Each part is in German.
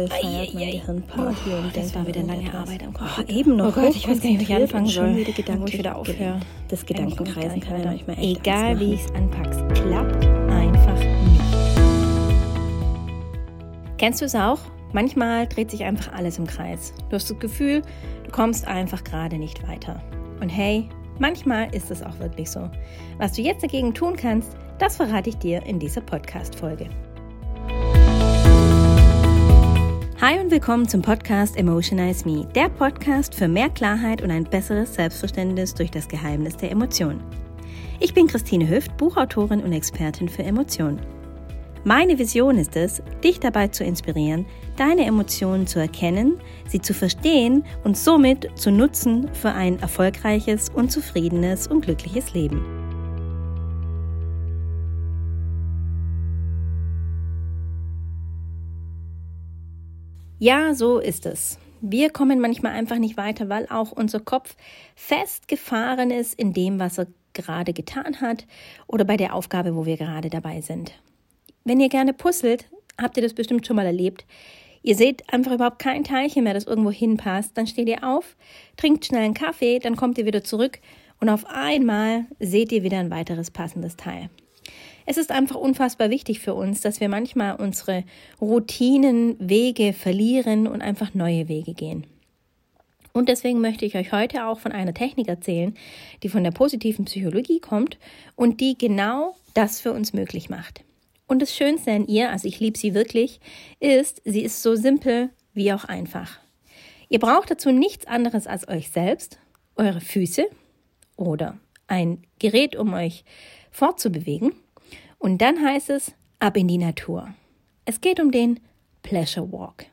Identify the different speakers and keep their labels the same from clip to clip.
Speaker 1: will, feiert mein Gehirn Party und
Speaker 2: das war wieder lange Arbeit am Kopf.
Speaker 1: Oh, eben noch.
Speaker 2: Oh Gott, ich weiß gar nicht, wie ich anfangen soll.
Speaker 1: Wieder Gedanken,
Speaker 2: ich wieder aufhöre.
Speaker 1: Das Gedankenkreisen kann ja manchmal echt
Speaker 2: Egal wie ich es anpack's, klappt einfach nicht. Kennst du es auch? Manchmal dreht sich einfach alles im Kreis. Du hast das Gefühl, du kommst einfach gerade nicht weiter. Und hey, manchmal ist es auch wirklich so. Was du jetzt dagegen tun kannst, das verrate ich dir in dieser Podcast-Folge. Hi und willkommen zum Podcast Emotionize Me, der Podcast für mehr Klarheit und ein besseres Selbstverständnis durch das Geheimnis der Emotionen. Ich bin Christine Hüft, Buchautorin und Expertin für Emotionen. Meine Vision ist es, dich dabei zu inspirieren, deine Emotionen zu erkennen, sie zu verstehen und somit zu nutzen für ein erfolgreiches und zufriedenes und glückliches Leben. Ja, so ist es. Wir kommen manchmal einfach nicht weiter, weil auch unser Kopf festgefahren ist in dem, was er gerade getan hat oder bei der Aufgabe, wo wir gerade dabei sind. Wenn ihr gerne puzzelt, habt ihr das bestimmt schon mal erlebt. Ihr seht einfach überhaupt kein Teilchen mehr, das irgendwo hinpasst. Dann steht ihr auf, trinkt schnell einen Kaffee, dann kommt ihr wieder zurück und auf einmal seht ihr wieder ein weiteres passendes Teil. Es ist einfach unfassbar wichtig für uns, dass wir manchmal unsere Routinen, Wege verlieren und einfach neue Wege gehen. Und deswegen möchte ich euch heute auch von einer Technik erzählen, die von der positiven Psychologie kommt und die genau das für uns möglich macht. Und das Schönste an ihr, also ich liebe sie wirklich, ist, sie ist so simpel wie auch einfach. Ihr braucht dazu nichts anderes als euch selbst, eure Füße oder ein Gerät, um euch fortzubewegen und dann heißt es ab in die Natur. Es geht um den Pleasure Walk.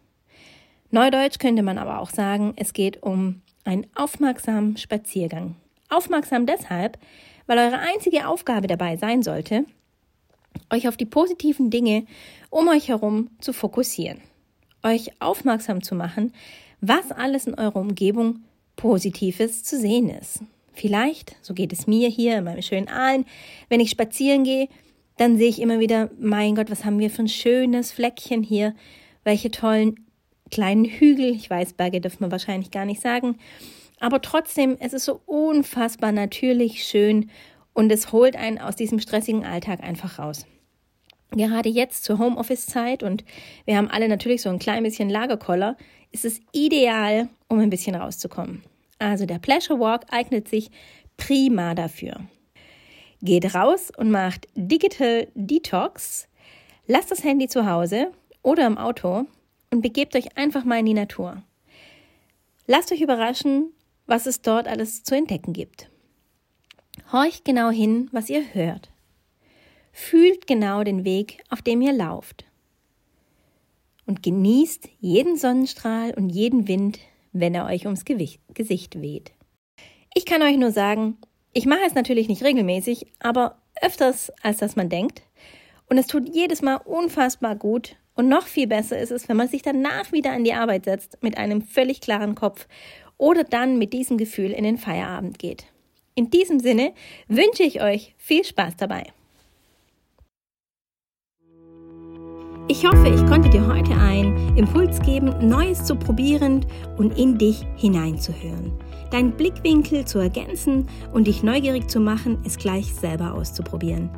Speaker 2: Neudeutsch könnte man aber auch sagen, es geht um einen aufmerksamen Spaziergang. Aufmerksam deshalb, weil eure einzige Aufgabe dabei sein sollte, euch auf die positiven Dinge um euch herum zu fokussieren. Euch aufmerksam zu machen, was alles in eurer Umgebung Positives zu sehen ist. Vielleicht, so geht es mir hier in meinem schönen Aalen, wenn ich spazieren gehe, dann sehe ich immer wieder, mein Gott, was haben wir für ein schönes Fleckchen hier, welche tollen kleinen Hügel. Ich weiß, Berge dürfen wir wahrscheinlich gar nicht sagen. Aber trotzdem, es ist so unfassbar natürlich schön und es holt einen aus diesem stressigen Alltag einfach raus. Gerade jetzt zur Homeoffice-Zeit und wir haben alle natürlich so ein klein bisschen Lagerkoller, ist es ideal, um ein bisschen rauszukommen. Also der Pleasure Walk eignet sich prima dafür. Geht raus und macht Digital Detox. Lasst das Handy zu Hause oder im Auto und begebt euch einfach mal in die Natur. Lasst euch überraschen, was es dort alles zu entdecken gibt. Horcht genau hin, was ihr hört. Fühlt genau den Weg, auf dem ihr lauft. Und genießt jeden Sonnenstrahl und jeden Wind, wenn er euch ums Gesicht weht. Ich kann euch nur sagen, ich mache es natürlich nicht regelmäßig, aber öfters, als dass man denkt. Und es tut jedes Mal unfassbar gut. Und noch viel besser ist es, wenn man sich danach wieder an die Arbeit setzt mit einem völlig klaren Kopf oder dann mit diesem Gefühl in den Feierabend geht. In diesem Sinne wünsche ich euch viel Spaß dabei. Ich hoffe, ich konnte dir heute einen Impuls geben, Neues zu probieren und in dich hineinzuhören deinen Blickwinkel zu ergänzen und dich neugierig zu machen, es gleich selber auszuprobieren.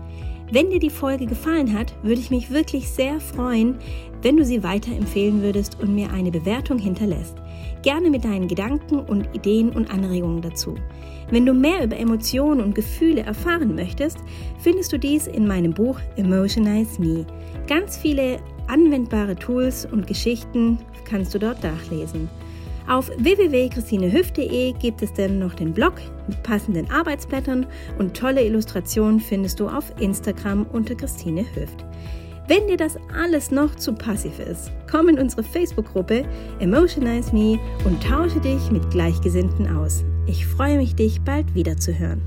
Speaker 2: Wenn dir die Folge gefallen hat, würde ich mich wirklich sehr freuen, wenn du sie weiterempfehlen würdest und mir eine Bewertung hinterlässt. Gerne mit deinen Gedanken und Ideen und Anregungen dazu. Wenn du mehr über Emotionen und Gefühle erfahren möchtest, findest du dies in meinem Buch Emotionize Me. Ganz viele anwendbare Tools und Geschichten kannst du dort nachlesen. Auf www.christinehüft.de gibt es dann noch den Blog mit passenden Arbeitsblättern und tolle Illustrationen findest du auf Instagram unter Christine Hüft. Wenn dir das alles noch zu passiv ist, komm in unsere Facebook-Gruppe Emotionize Me und tausche dich mit Gleichgesinnten aus. Ich freue mich, dich bald wiederzuhören.